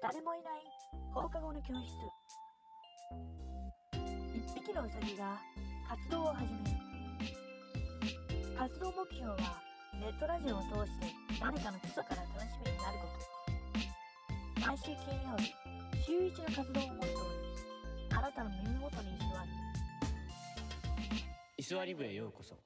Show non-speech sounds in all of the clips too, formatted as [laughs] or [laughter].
誰もいない。放課後の教室。一匹のウサギが活動を始める。活動目標はネットラジオを通して誰かの基礎から楽しみになること。毎週金曜日週一の活動をモットーにあなたの耳元に居座る。居座り部へようこそ。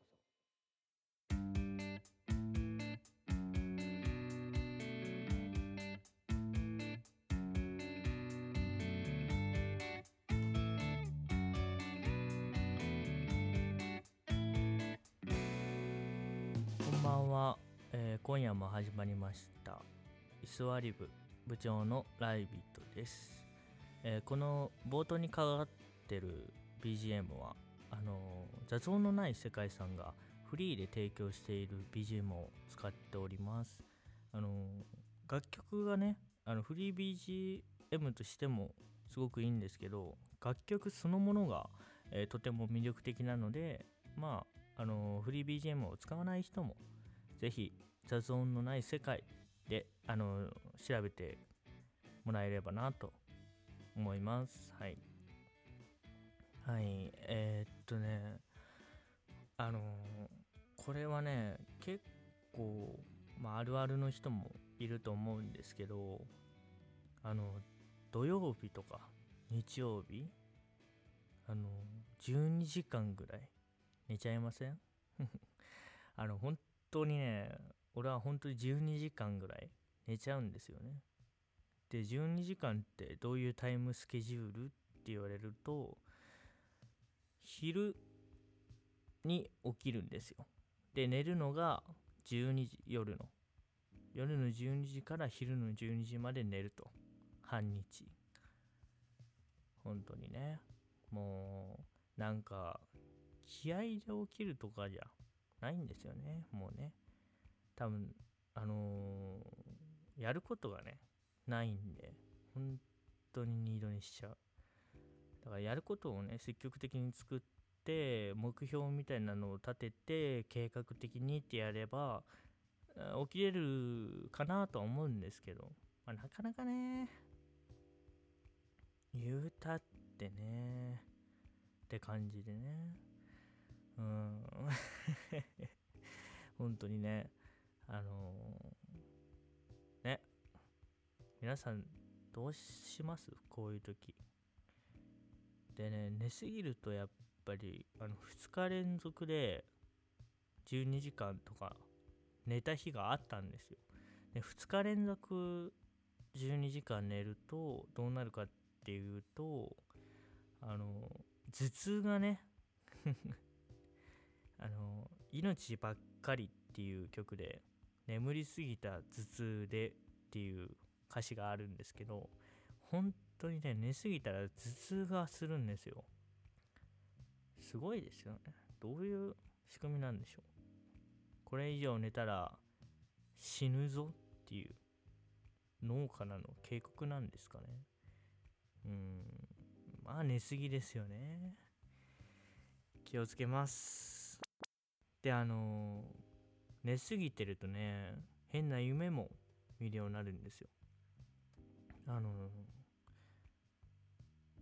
居座り部部長のライビットです、えーこの冒頭にかかってる BGM はあのー雑音のない世界さんがフリーで提供している BGM を使っております。あの楽曲がねあのフリー BGM としてもすごくいいんですけど楽曲そのものが、えーとても魅力的なのでまああのフリー BGM を使わない人もぜひ雑音のない世界であの調べてもらえればなと思います。はい。はい。えーっとねあのこれはね結構、まあ、あるあるの人もいると思うんですけどあの土曜日とか日曜日あの12時間ぐらい寝ちゃいません？[laughs] あの本当にね俺は本当に12時間ぐらい寝ちゃうんですよね。で12時間ってどういうタイムスケジュールって言われると昼に起きるんですよ。で寝るのが12時夜の。夜の12時から昼の12時まで寝ると。半日。本当にね。もうなんか気合で起きるとかじゃないんですよね。もうね。多分あのーやることがねないんで本当に二度にしちゃう。だからやることをね積極的に作って目標みたいなのを立てて計画的にってやれば起きれるかなとは思うんですけど、まあ、なかなかね言うたってねって感じでね。うん。[laughs] 本当にねあのーね。皆さんどうします？こういう時。でね寝すぎるとやっぱりあの2日連続で12時間とか寝た日があったんですよ。で2日連続12時間寝るとどうなるかっていうとあの頭痛がね [laughs] あの「命ばっかり」っていう曲で「眠りすぎた頭痛で」っていう歌詞があるんですけど本当にね寝すぎたら頭痛がするんですよ。すごいですよね。どういう仕組みなんでしょう。これ以上寝たら死ぬぞっていう脳からの警告なんですかね。うんまあ寝すぎですよね。気をつけます。であの寝すぎてるとね変な夢も見るようになるんですよ。あの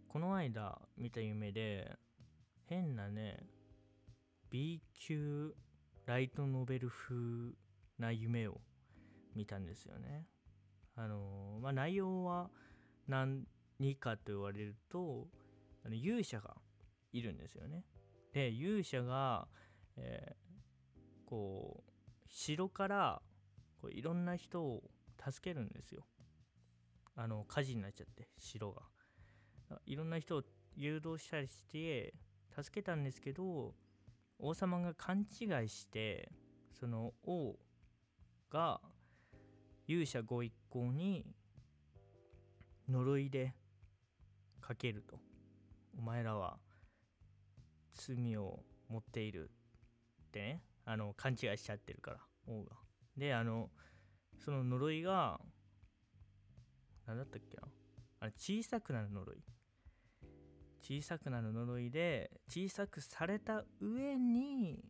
この間見た夢で変なね B 級ライトノベル風な夢を見たんですよね。あのまあ内容は何かと言われるとあの勇者がいるんですよね。で勇者が、えーこう城からこういろんな人を助けるんですよ。あの火事になっちゃって城が。いろんな人を誘導したりして助けたんですけど王様が勘違いしてその王が勇者ご一行に呪いでかけると。お前らは罪を持っているってね。あの勘違いしちゃってるから。王がであのその呪いが何だったっけな。あれ小さくなる呪い。小さくなる呪いで小さくされた上に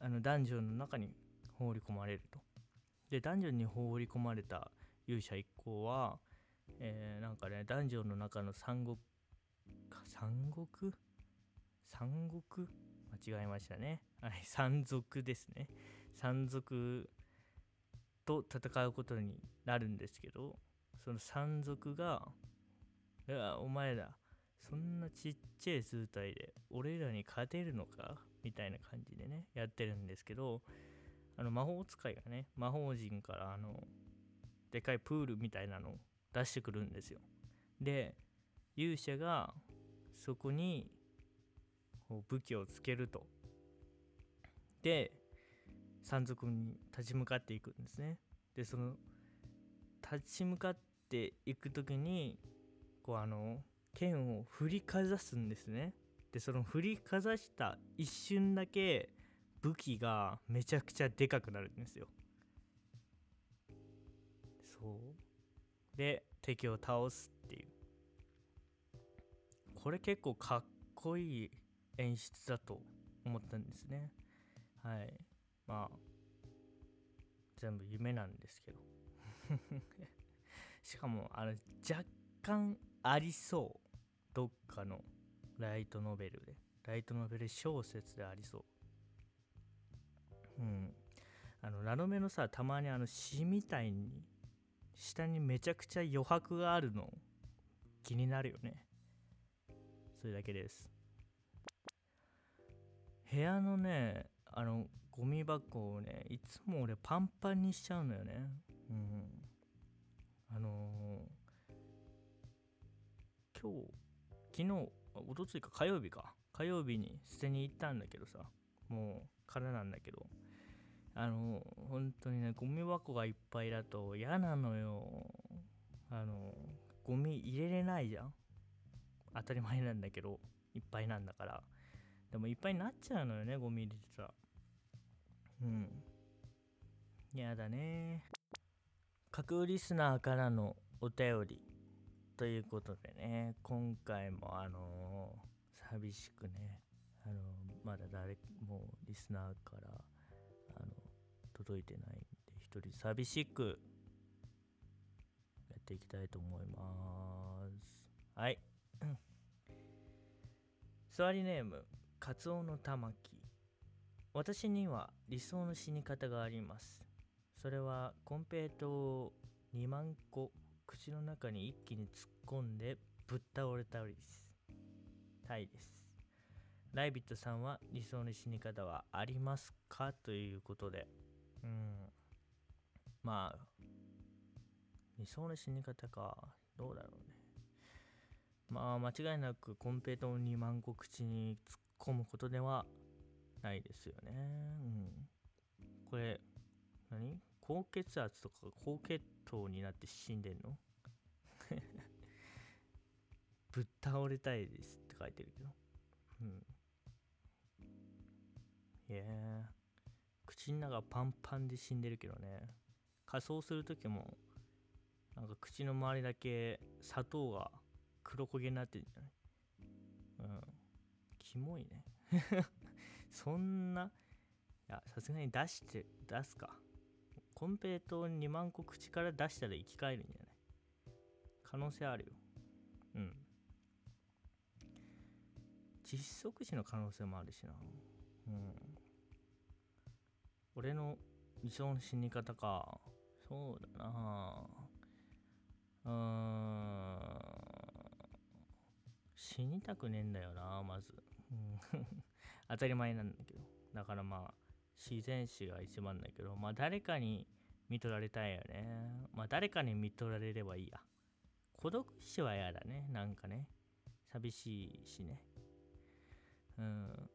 あのダンジョンの中に放り込まれると。でダンジョンに放り込まれた勇者一行はえーなんかねダンジョンの中の三国三国？三国？間違えましたね。はい山賊ですね。山賊と戦うことになるんですけどその山賊が「いやお前らそんなちっちゃい図体で俺らに勝てるのか?」みたいな感じでねやってるんですけどあの魔法使いがね魔法陣からあのでかいプールみたいなのを出してくるんですよ。で勇者がそこにこう武器をつけると。で山賊に立ち向かっていくんですね。でその立ち向かっていく時にこうあの剣を振りかざすんですね。でその振りかざした一瞬だけ武器がめちゃくちゃでかくなるんですよ。そう。で敵を倒すっていう。これ結構かっこいい演出だと思ったんですね。はい。まあ全部夢なんですけど。[laughs] しかもあの若干ありそう。どっかのライトノベルで。ライトノベル小説でありそう。うん。あのラノベのさたまにあの詩みたいに下にめちゃくちゃ余白があるの気になるよね。それだけです。部屋のねあのゴミ箱をねいつも俺パンパンにしちゃうのよね。うん。あのー今日昨日おとついか火曜日か。火曜日に捨てに行ったんだけどさ。もう空なんだけど。あの本当にねゴミ箱がいっぱいだと嫌なのよ。あのゴミ入れれないじゃん。当たり前なんだけどいっぱいなんだから。でもいっぱいになっちゃうのよねゴミ入れてたら。うん。やだね。架空リスナーからのお便りということでね今回もあのー寂しくねあのまだ誰もリスナーからあの届いてないんで一人寂しくやっていきたいと思います。はい。[coughs] 座りネームカツオの玉木。私には理想の死に方があります。それはコンペイトを2万個口の中に一気に突っ込んでぶっ倒れたりですタイです。ライビットさんは理想の死に方はありますか？ということで。うん。まあ理想の死に方か。どうだろうね。まあ間違いなくコンペイトを2万個口に突っ込むことではないですよね。うん。これ何？高血圧とか高血糖になって死んでんの？[laughs] ぶっ倒れたいですって書いてるけど。うん。いや口の中パンパンで死んでるけどね。仮装する時もなんか口の周りだけ砂糖が黒焦げになってるんじゃない？うん。キモいね。そんないやさすがに出して出すか。コンペイト2万個口から出したら生き返るんじゃない？可能性あるよ。うん。窒息死の可能性もあるしな。うん。俺の理想の死に方か。そうだな。うーん。死にたくねえんだよなまず、うん。当たり前なんだけど。だからまあ自然死が一番だけどまあ誰かに見とられたいよね。まあ誰かに見とられればいいや。孤独死は嫌だね。なんかね。寂しいしね。うん。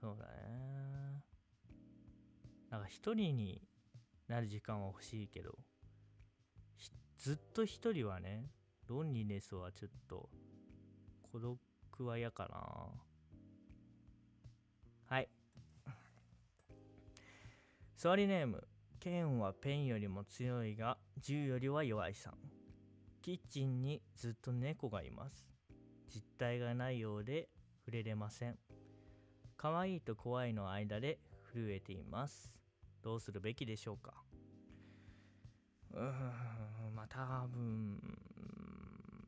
そうだね。なんか一人になる時間は欲しいけどずっと一人はねロンリネスはちょっと孤独は嫌かな。座りネーム剣はペンよりも強いが銃よりは弱いさん。キッチンにずっと猫がいます。実体がないようで触れれません。可愛いと怖いの間で震えています。どうするべきでしょうか？うーんまあ多分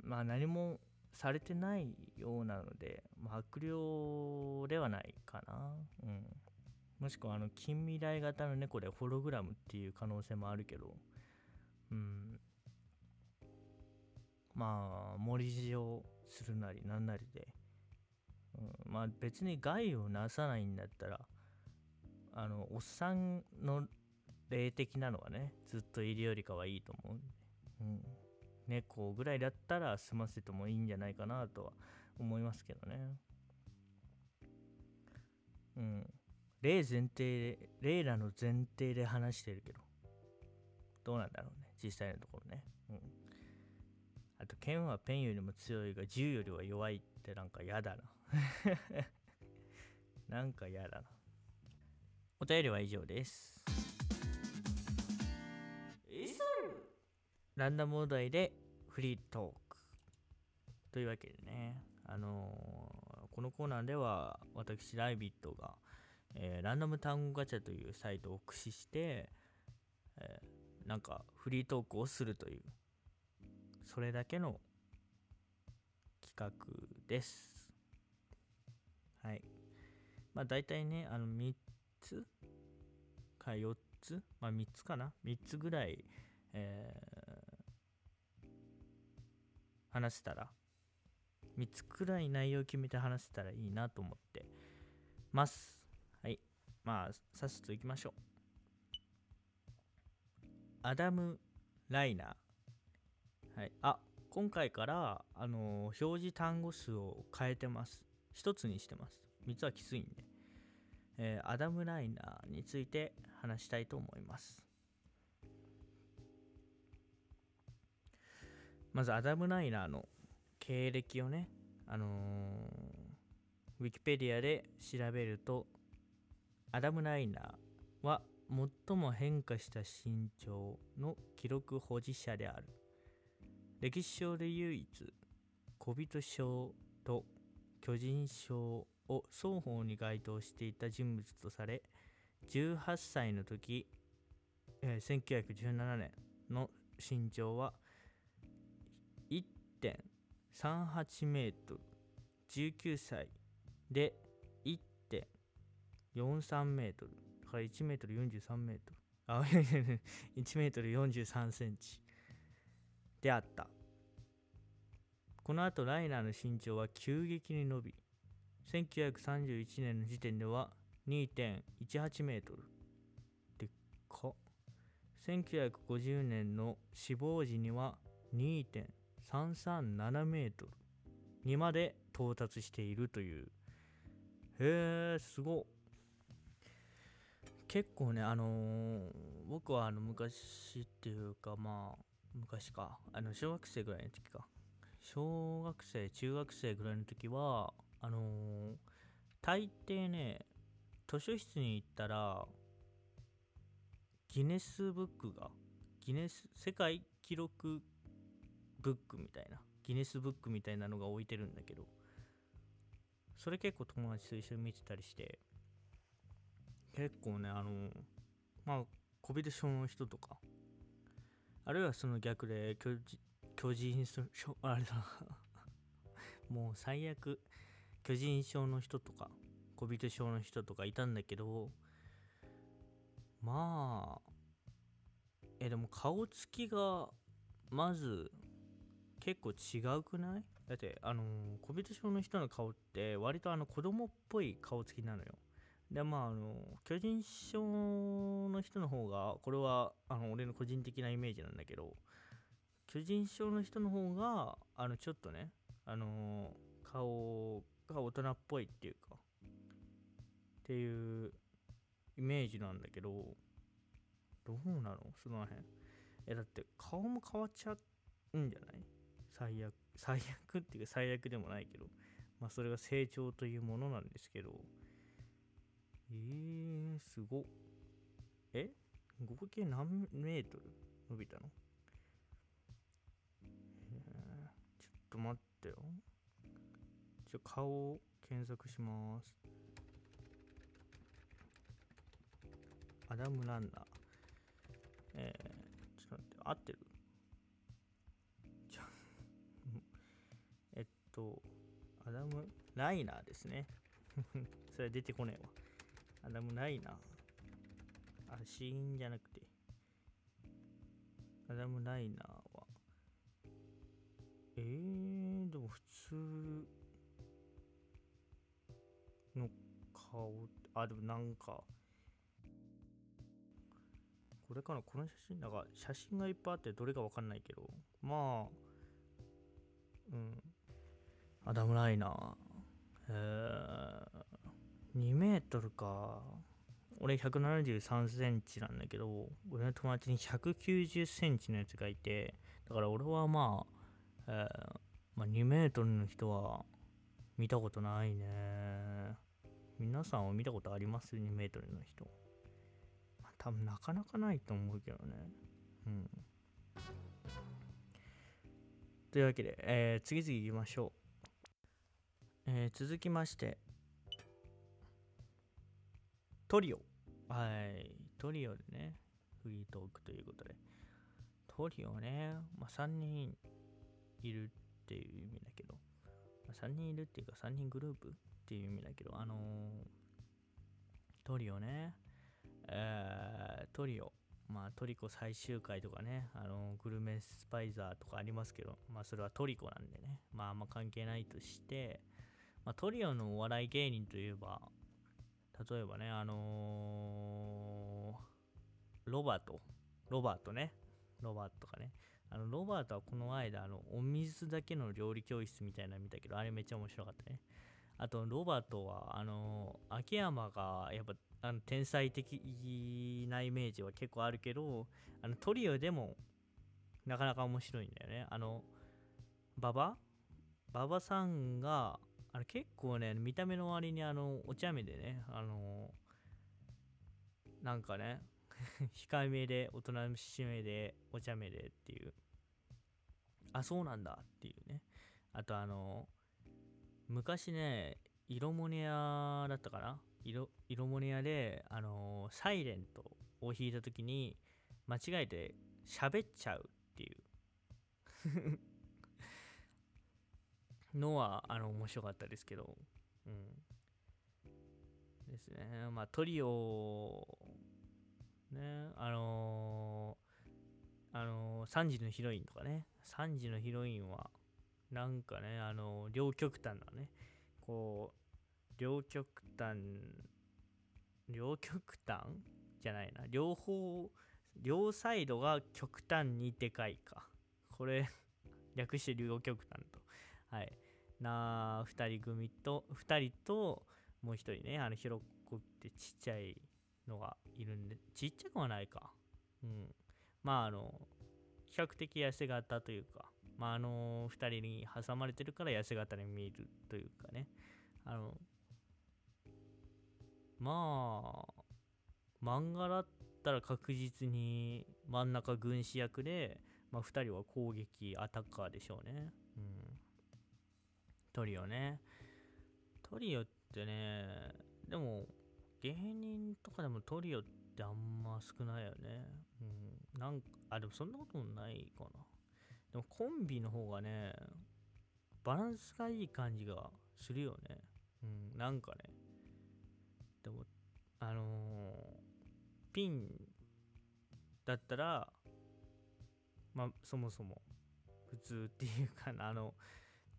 まあ何もされてないようなので、悪霊ではないかな。うん。もしくはあの近未来型の猫でホログラムっていう可能性もあるけど、うん。まあ、森地をするなりなんなりで、うん、まあ別に害をなさないんだったら、あの、おっさんの霊的なのはね、ずっといるよりかはいいと思うんで、うん。猫ぐらいだったら済ませてもいいんじゃないかなとは思いますけどね。うん。例前提で、例らの前提で話してるけど、どうなんだろうね、実際のところね。うん。あと、剣はペンよりも強いが銃よりは弱いってなんか嫌だな。[laughs] なんか嫌だな。お便りは以上です。ランダムお題でフリートーク。というわけでね、あのーこのコーナーでは私、ライビットが、えーランダム単語ガチャというサイトを駆使して、えーなんかフリートークをするという、それだけの企画です。はい。まあ大体ね、あの3つか4つまあ3つかな ?3 つぐらい、えー話せたら3つくらい内容を決めて話せたらいいなと思ってますまあさっさといきましょう。アダム・ライナー。はい。あ今回からあのー表示単語数を変えてます。1つにしてます。3つはきついんで、えーアダム・ライナーについて話したいと思います。まずアダム・ライナーの経歴をね、あのーウィキペディアで調べると、アダム・ライナーは最も変化した身長の記録保持者である。歴史上で唯一、小人賞と巨人賞を双方に該当していた人物とされ、18歳の時、えー1917年の身長は1.38メートル19歳で43メートル。だから1メートル43メートル。あ [laughs] いやいやいや1メートル43センチ。であった。この後ライナーの身長は急激に伸び1931年の時点では2.18メートル。でっか。1950年の死亡時には2.337メートルにまで到達しているという。へえすごっ。結構ねあのー僕はあの昔っていうかまあ昔か。あの小学生ぐらいの時か。小学生中学生ぐらいの時はあのー大抵ね図書室に行ったらギネスブックがギネス世界記録ブックみたいなギネスブックみたいなのが置いてるんだけどそれ結構友達と一緒に見てたりして結構ねあのまあ小人症の人とかあるいはその逆で巨人症 [laughs] あれだ。[laughs] もう最悪巨人症の人とか小人症の人とかいたんだけどまあえでも顔つきがまず結構違うくない？だってあのー小人症の人の顔って割とあの子供っぽい顔つきなのよ。でまああの巨人症の人の方がこれはあの俺の個人的なイメージなんだけど巨人症の人の方があのちょっとねあの顔が大人っぽいっていうかっていうイメージなんだけどどうなの？その辺。えだって顔も変わっちゃうんじゃない？最悪最悪っていうか最悪でもないけどまあそれが成長というものなんですけどえー、すご。え？合計何メートル？伸びたの？えー、ちょっと待ってよ。じゃ顔を検索します。アダム・ランナー。えー、ちょっと待って、合ってる？じゃ [laughs] えっと、アダム・ライナーですね。[laughs] それは出てこねえわ。アダム・ライナー。あ、死因じゃなくて。アダム・ライナーは。えー、でも普通の顔、あ、でもなんか、これかな？この写真、なんか写真がいっぱいあってどれかわかんないけど、まあ、うん。アダム・ライナー。えー、2メートルか。俺173センチなんだけど、俺の友達に190センチのやつがいて、だから俺はまあ、えーまあ、2メートルの人は見たことないね。皆さんは見たことあります ?2 メートルの人。まあ、多分なかなかないと思うけどね。うん。というわけで、えー次々行きましょう。えー続きまして、トリオ。はい。トリオでね、フリートークということで。トリオね、まあ、3人いるっていう意味だけど、まあ、3人いるっていうか3人グループっていう意味だけど、あのートリオね、えートリオ。まあトリコ最終回とかね、あのグルメスパイザーとかありますけど、まあそれはトリコなんでね、まああんま関係ないとして、まあトリオのお笑い芸人といえば、例えばね、あのーロバート、ロバートね、ロバートとかね、あのロバートはこの間、あのお水だけの料理教室みたいなの見たけど、あれめっちゃ面白かったね。あと、ロバートは、あのー秋山がやっぱあの天才的なイメージは結構あるけど、あのトリオでもなかなか面白いんだよね。あの、馬場？馬場さんが、あの結構ね、見た目の割にあの、お茶目でね、あのなんかね、[laughs] 控えめで、大人のしめで、お茶目でっていう。あ、そうなんだっていうね。あとあの、昔ね、色モネアだったかな？色色モネアで、あのサイレントを弾いた時に、間違えて喋っちゃうっていう [laughs] のは、あの、面白かったですけど、うん。ですね。まあ、トリオ、ね、あのーあのー、3時のヒロインとかね、3時のヒロインは、なんかね、あのー両極端なね、こう、両極端、両極端？じゃないな、両方、両サイドが極端にでかいか。これ、略して両極端と。はい。な、2人組と、2人と、もう1人ね、あの、広くってちっちゃいのがいるんで、ちっちゃくはないか。うん。まあ、あの、比較的痩せ型というか、まあ、あの、2人に挟まれてるから痩せ型に見えるというかね。あの、まあ、漫画だったら確実に真ん中軍師役で、まあ、2人は攻撃アタッカーでしょうね。うん。トリオね。トリオってね、でも、芸人とかでもトリオってあんま少ないよね。うん。なんか、あ、でもそんなこともないかな。でもコンビの方がね、バランスがいい感じがするよね。うん、なんかね。でも、あのーピンだったら、まあ、そもそも普通っていうかな、あの、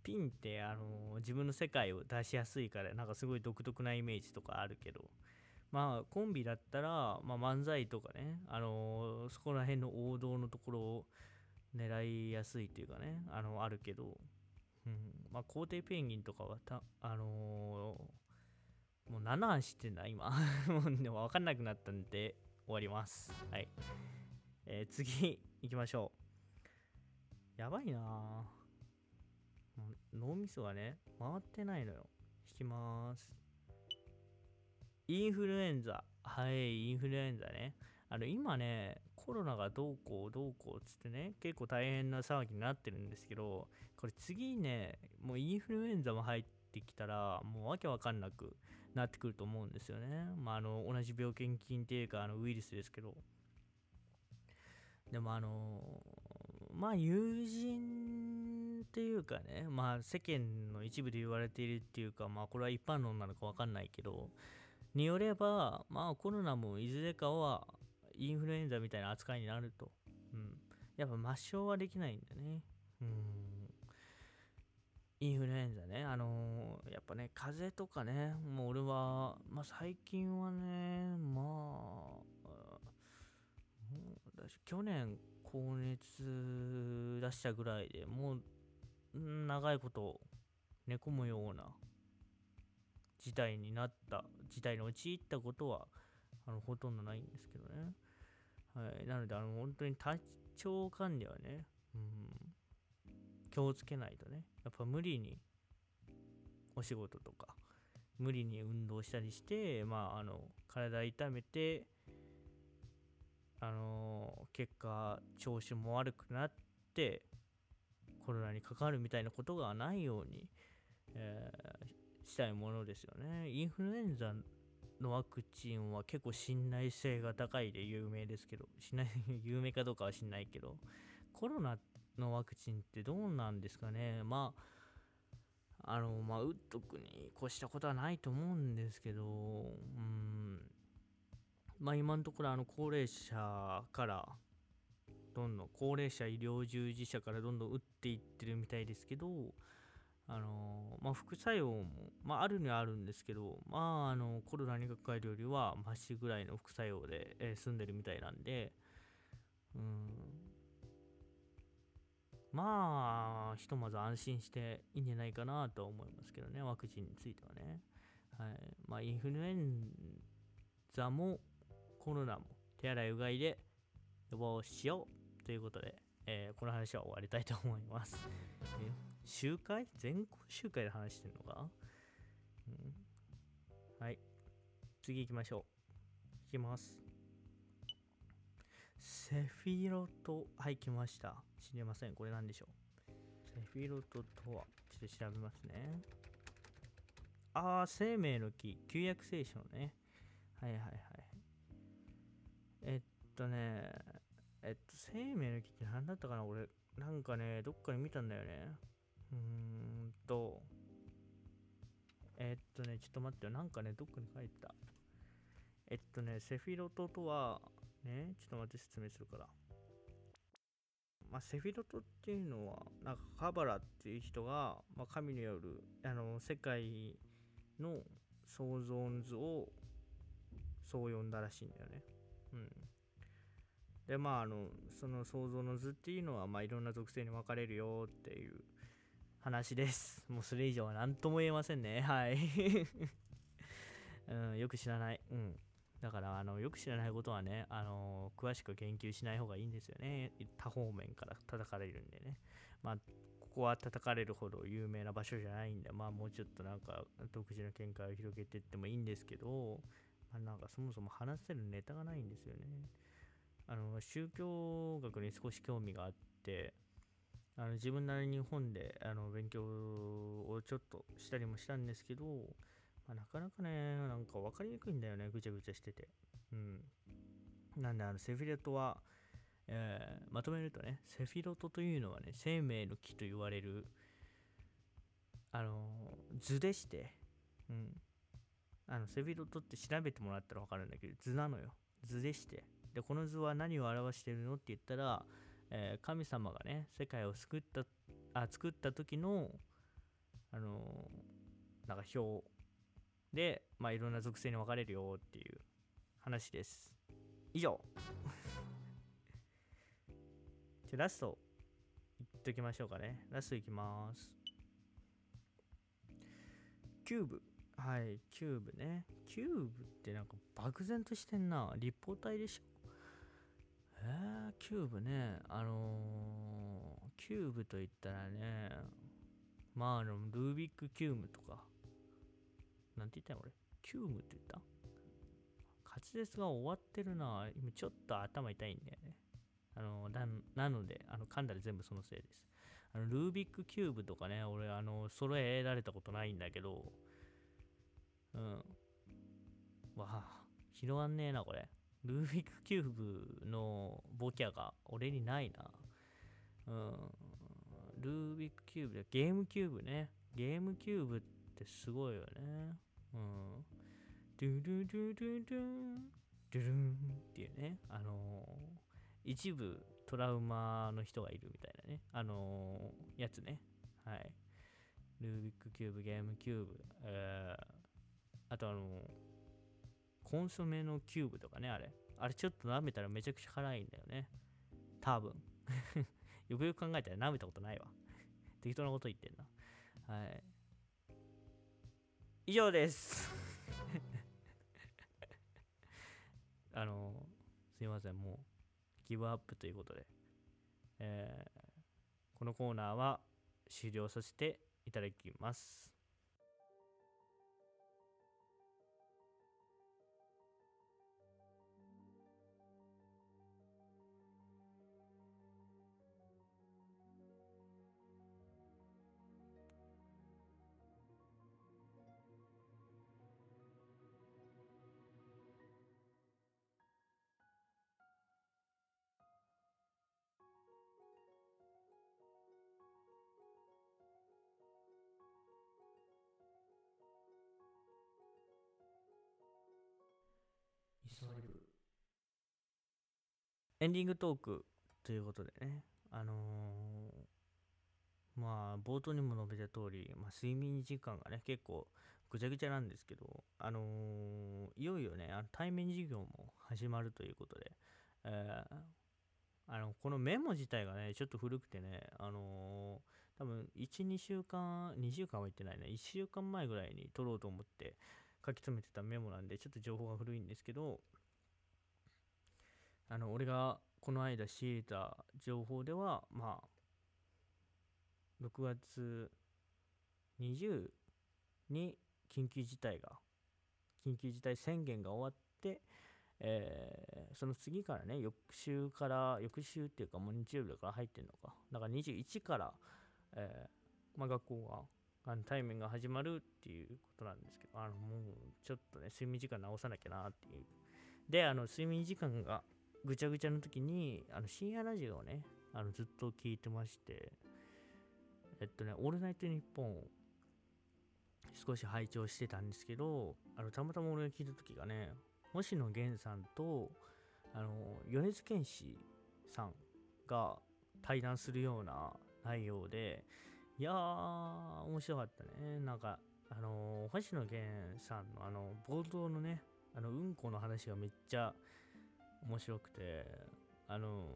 ピンって、あの自分の世界を出しやすいから、なんかすごい独特なイメージとかあるけど、まあ、コンビだったら、まあ、漫才とかね、あのそこら辺の王道のところを狙いやすいっていうかね、あの、あるけど、うん、まあ、皇帝ペンギンとかはた、あのーもう7話知ってんだ、今。[laughs] もうでも分かんなくなったんで、終わります。はい。えー次、行きましょう。やばいなぁ脳みそがね、回ってないのよ。引きます。インフルエンザ。はい、インフルエンザね。あの、今ね、コロナがどうこうどうこうつってね、結構大変な騒ぎになってるんですけど、これ次ね、もうインフルエンザも入ってきたら、もうわけわかんなくなってくると思うんですよね。まあ、あの、同じ病原菌っていうか、あの、ウイルスですけど。でも、あの、まあ、友人っていうかねまあ世間の一部で言われているっていうかまあこれは一般論なのか分かんないけどによればまあコロナもいずれかはインフルエンザみたいな扱いになると、うん、やっぱ抹消はできないんだね。うん。インフルエンザね、あのー、やっぱね、風邪とかね、もう俺は、まあ最近はね、まあ、もうだし去年高熱出したぐらいでもう長いこと寝込むような事態になった事態に陥ったことはあのほとんどないんですけどね、はい、なのであの本当に体調管理はね、うん、気をつけないとねやっぱ無理にお仕事とか無理に運動したりしてまああの体痛めてあの結果調子も悪くなってコロナにかかるみたいなことがないように、えー、したいものですよね。インフルエンザのワクチンは結構信頼性が高いで有名ですけどしない有名かどうかは知んないけどコロナのワクチンってどうなんですかね。まああのまあ打っとくに越したことはないと思うんですけどうん。まあ、今のところあの高齢者からどんどん高齢者医療従事者からどんどん打っていってるみたいですけどあのまあ、副作用も、まあ、あるにはあるんですけど、まあ、あのコロナにかかるよりはマシぐらいの副作用で、えー、済んでるみたいなんで、うん、まあひとまず安心していいんじゃないかなとは思いますけどねワクチンについてはね、はい。まあ、インフルエンザもコロナも手洗いうがいで予防しよう。ということで、えー、この話は終わりたいと思います。え集会？全校集会で話してるのか、うん、はい。次行きましょう。いきます。セフィロト、はい、来ました。知りません。これ何でしょう？セフィロトとは、ちょっと調べますね。ああ、生命の木、旧約聖書ね。はいはいはい。えっとね、えっと、生命の木って何だったかな俺、なんかね、どっかに見たんだよね。うーんと、えっとね、ちょっと待ってよ。なんかね、どっかに書いてた。えっとね、セフィロトとは、ね、ちょっと待って説明するから。まあ、セフィロトっていうのは、なんかカバラっていう人が、まあ、神による、あの、世界の創造図をそう呼んだらしいんだよね。うん。で、まあ、あの、その想像の図っていうのは、まあ、いろんな属性に分かれるよっていう話です。[laughs] もうそれ以上は何とも言えませんね。はい。[laughs] うん、よく知らない。うん。だから、あの、よく知らないことはね、あの、詳しく研究しない方がいいんですよね。多方面から叩かれるんでね。まあ、ここは叩かれるほど有名な場所じゃないんで、まあ、もうちょっとなんか、独自の見解を広げていってもいいんですけど、まあ、なんかそもそも話せるネタがないんですよね。あの宗教学に少し興味があってあの自分なりに本であの勉強をちょっとしたりもしたんですけど、まあ、なかなかねなんか分かりにくいんだよねぐちゃぐちゃしてて。うん、なんであのセフィレトは、えー、まとめるとねセフィロトというのはね生命の木と言われるあの図でして、うん、あのセフィロトって調べてもらったら分かるんだけど図なのよ。図でして。でこの図は何を表してるのって言ったら、えー、神様がね世界を救ったあ作った時のあのー、なんか表でまあいろんな属性に分かれるよっていう話です。以上。[laughs] じゃラストいっときましょうかね。ラストいきます。キューブ。はい、キューブね。キューブってなんか漠然としてんな。立方体でしょえー、キューブね。あのー、キューブといったらね、まあ、あの、ルービックキューブとか。なんて言ったの俺？キューブって言った？滑舌が終わってるな。今ちょっと頭痛いんだよね。あのな、なので、あの、噛んだら全部そのせいです。あの、ルービックキューブとかね、俺、あの、揃えられたことないんだけど、うん。わあ、広がんねえな、これ。ルービックキューブのボキャが俺にないな。うん。ルービックキューブで、ゲームキューブね。ゲームキューブってすごいよね。うん。ドゥルドゥドゥドゥン、ドゥルンっていうね。あのー一部トラウマの人がいるみたいなね。あのーやつね。はい。ルービックキューブ、ゲームキューブ、えー、あとあのーコンソメのキューブとかね、あれ。あれちょっと舐めたらめちゃくちゃ辛いんだよね。多分。[laughs] よくよく考えたら舐めたことないわ。[laughs] 適当なこと言ってんな。はい。以上です。[laughs] あの、すいません、もう、ギブアップということで、えーこのコーナーは終了させていただきます。エンディングトークということでね、あのーまあ、冒頭にも述べた通り、まあ、睡眠時間がね、結構ぐちゃぐちゃなんですけど、あのーいよいよね、あの対面授業も始まるということで、えーあのこのメモ自体がね、ちょっと古くてね、あのー多分1、2週間、2週間は言ってないね、1週間前ぐらいに取ろうと思って書き留めてたメモなんで、ちょっと情報が古いんですけど、あの俺がこの間仕入れた情報では、まあ、6月20に緊急事態が、緊急事態宣言が終わって、えーその次からね、翌週から、翌週っていうか、もう日曜日から入ってんのか。だから21から、えーまあ、学校が、あの対面が始まるっていうことなんですけど、あのもうちょっとね、睡眠時間直さなきゃなっていう。で、あの睡眠時間がぐちゃぐちゃの時に、あの深夜ラジオをね、あのずっと聞いてまして、えっとね、オールナイトニッポンを少し拝聴してたんですけど、あのたまたま俺が聞いた時がね、星野源さんと、あの米津玄師さんが対談するような内容で、いやー、面白かったね。なんか、あの星野源さんのあの冒頭のね、あのうんこの話がめっちゃ面白くて、あの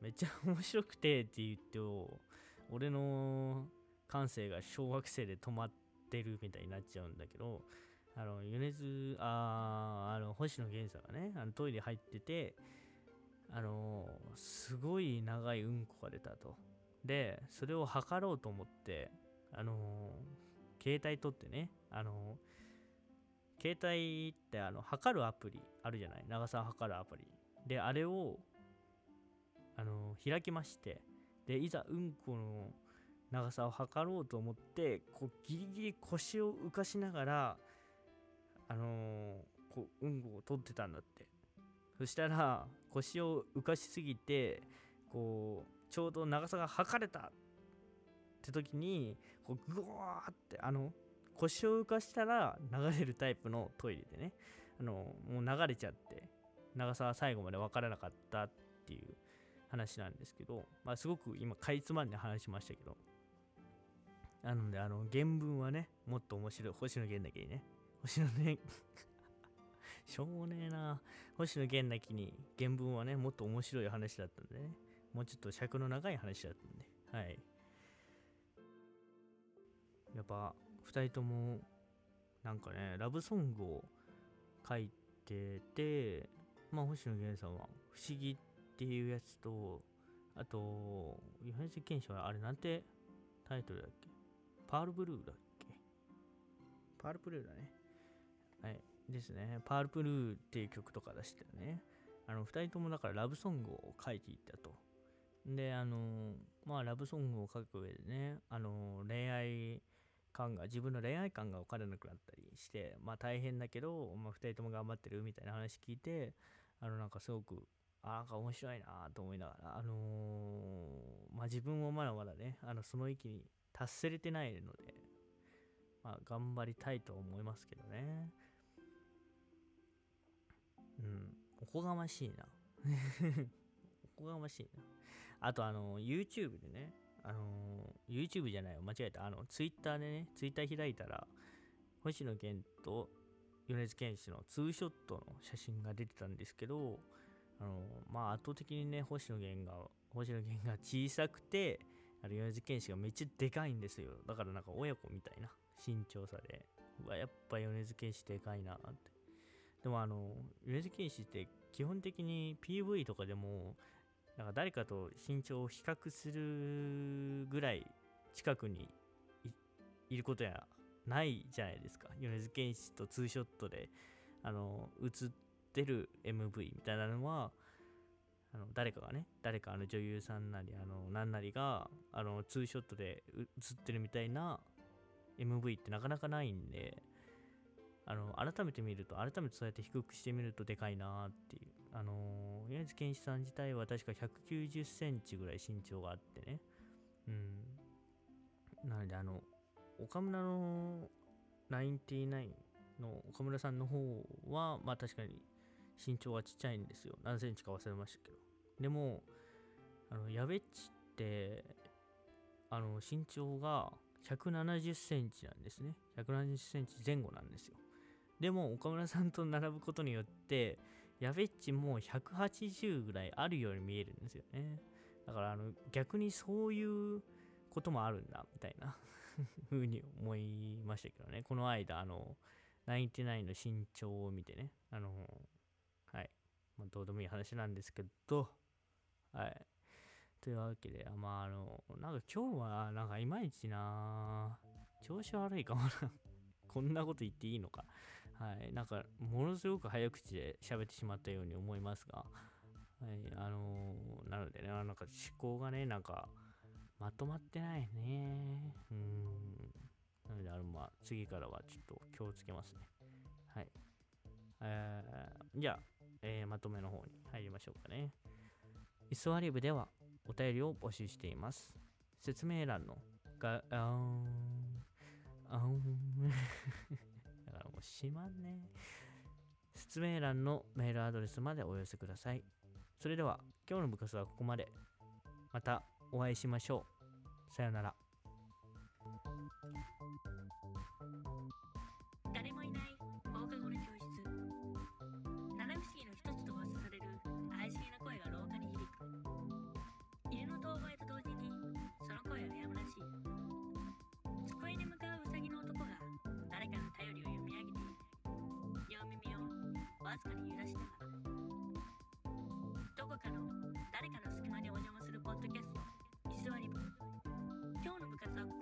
めっちゃ面白くてって言って、俺の感性が小学生で止まってるみたいになっちゃうんだけど、あの、米津、ああの、星野源さんがね、あのトイレ入ってて、あのすごい長いうんこが出たと。で、それを測ろうと思って、あの携帯取ってね、あの携帯ってあの測るアプリあるじゃない？長さを測るアプリ。で、あれを、あの開きまして、で、いざうんこの長さを測ろうと思って、こうギリギリ腰を浮かしながら、あのーこううんこを取ってたんだって。そしたら腰を浮かしすぎてこうちょうど長さが測れたって時にこうグワーってあの腰を浮かしたら流れるタイプのトイレでねあのもう流れちゃって。長さは最後まで分からなかったっていう話なんですけど、まあ、すごく今かいつまんで話しましたけどなのであの原文はねもっと面白い星野源だけにね。星野ね [laughs] しょうもねえな。星野源だけに原文はねもっと面白い話だったんでね。もうちょっと尺の長い話だったんで。はい。やっぱ2人ともなんかねラブソングを書いててまあ星野源さんは「不思議」っていうやつとあと米津玄師はあれなんてタイトルだっけ？パールブルーだっけ？パールブルーだね。はいですね。パールブルーっていう曲とか出してるね。あの2人ともだからラブソングを書いていったと。であのまあラブソングを書く上でねあの恋愛感が自分の恋愛感が分からなくなったりしてまあ大変だけど、まあ、2人とも頑張ってるみたいな話聞いてあのなんかすごくあなんか面白いなと思いながら、あのーまあ、自分もまだまだね、あのその域に達せれてないので、まあ、頑張りたいと思いますけどね。うん、おこがましいな。[laughs] おこがましいな。あと、あの、YouTube でね、あの、YouTube じゃないよ、間違えた。あの、Twitter でね、Twitter 開いたら、星野源と米津玄師のツーショットの写真が出てたんですけど、あの、まあ、圧倒的にね、星野源が、星野源が小さくて、あの米津玄師がめっちゃでかいんですよ。だからなんか親子みたいな身長差で。うわ、やっぱ米津玄師でかいなって。でもあの、米津玄師って基本的に PV とかでも、なんか誰かと身長を比較するぐらい近くにいいることやないじゃないですか。米津玄師とツーショットで、あの、映ってる MV みたいなのは、あの誰かがね、誰かあの女優さんなり、あの、なんなりが、あの、ツーショットで映ってるみたいな MV ってなかなかないんで、あの、改めて見ると、改めてそうやって低くしてみるとでかいなっていう。あの、米津玄師さん自体は確か190センチぐらい身長があってね。うん。なので、あの、岡村の99の岡村さんの方は、まあ確かに身長はちっちゃいんですよ。何センチか忘れましたけど。でも、あの、やべっちって、あの、身長が170センチなんですね。170センチ前後なんですよ。でも、岡村さんと並ぶことによって、やべっちも180ぐらいあるように見えるんですよね。だから、あの、逆にそういうこともあるんだ、みたいな風に思いましたけどね。この間、あの、99の身長を見てね、あの、はい。まあ、どうでもいい話なんですけど、はい。というわけで、あまあ、あの、なんか今日は、なんかいまいちな、調子悪いかもな。[laughs] こんなこと言っていいのか。はい。なんか、ものすごく早口で喋ってしまったように思いますが、はい。あのなのでね、なんか思考がね、なんか、まとまってないね。うん。なので、あの、まあ、次からはちょっと気をつけますね。はい。えー、じゃあ、えーまとめの方に入りましょうかね。イスワリブではお便りを募集しています。説明欄のが、あん、あん。[laughs] だからもうしまんね。説明欄のメールアドレスまでお寄せください。それでは、今日の部活はここまで。またお会いしましょう。さよなら。誰もいない。放課後の教室。七不思議の一つと噂される。怪しげな声が廊下に響く。犬の遠吠えと同時にその声はやむらし。い机に向かうウサギの男が誰かの頼りを読み上げている両耳をわずかに揺らしながらどこかの誰かの隙間にお邪魔今日の部活は